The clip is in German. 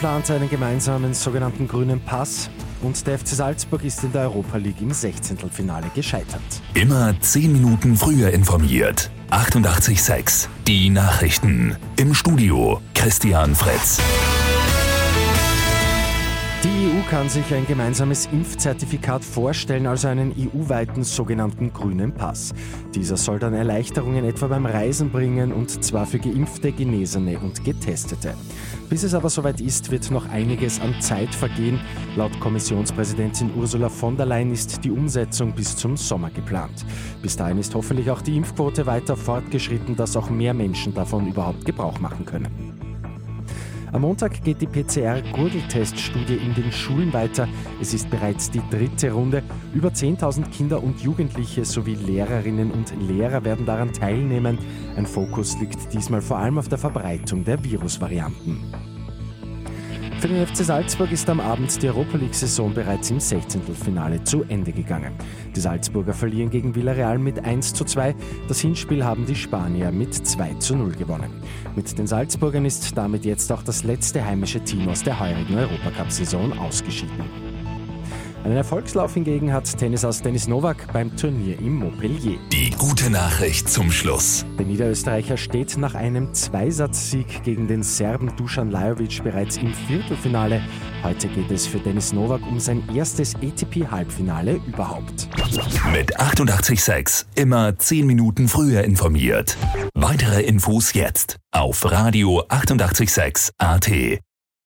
plant einen gemeinsamen sogenannten grünen Pass und der FC Salzburg ist in der Europa League im 16. Finale gescheitert. Immer 10 Minuten früher informiert. 88.6 Die Nachrichten. Im Studio Christian Fritz. Kann sich ein gemeinsames Impfzertifikat vorstellen, also einen EU-weiten sogenannten grünen Pass. Dieser soll dann Erleichterungen etwa beim Reisen bringen und zwar für Geimpfte, Genesene und Getestete. Bis es aber soweit ist, wird noch einiges an Zeit vergehen. Laut Kommissionspräsidentin Ursula von der Leyen ist die Umsetzung bis zum Sommer geplant. Bis dahin ist hoffentlich auch die Impfquote weiter fortgeschritten, dass auch mehr Menschen davon überhaupt Gebrauch machen können. Am Montag geht die PCR-Gurgelteststudie in den Schulen weiter. Es ist bereits die dritte Runde. Über 10.000 Kinder und Jugendliche sowie Lehrerinnen und Lehrer werden daran teilnehmen. Ein Fokus liegt diesmal vor allem auf der Verbreitung der Virusvarianten. Für den FC Salzburg ist am Abend die Europa League-Saison bereits im 16. Finale zu Ende gegangen. Die Salzburger verlieren gegen Villarreal mit 1 zu 2. Das Hinspiel haben die Spanier mit 2 zu 0 gewonnen. Mit den Salzburgern ist damit jetzt auch das letzte heimische Team aus der heurigen Europacup-Saison ausgeschieden. Einen Erfolgslauf hingegen hat Tennis aus Dennis Novak beim Turnier im Montpellier. Die gute Nachricht zum Schluss. Der Niederösterreicher steht nach einem Zweisatzsieg gegen den Serben Dusan Lajovic bereits im Viertelfinale. Heute geht es für Dennis Novak um sein erstes ATP-Halbfinale überhaupt. Mit 886 immer 10 Minuten früher informiert. Weitere Infos jetzt auf Radio 886 AT.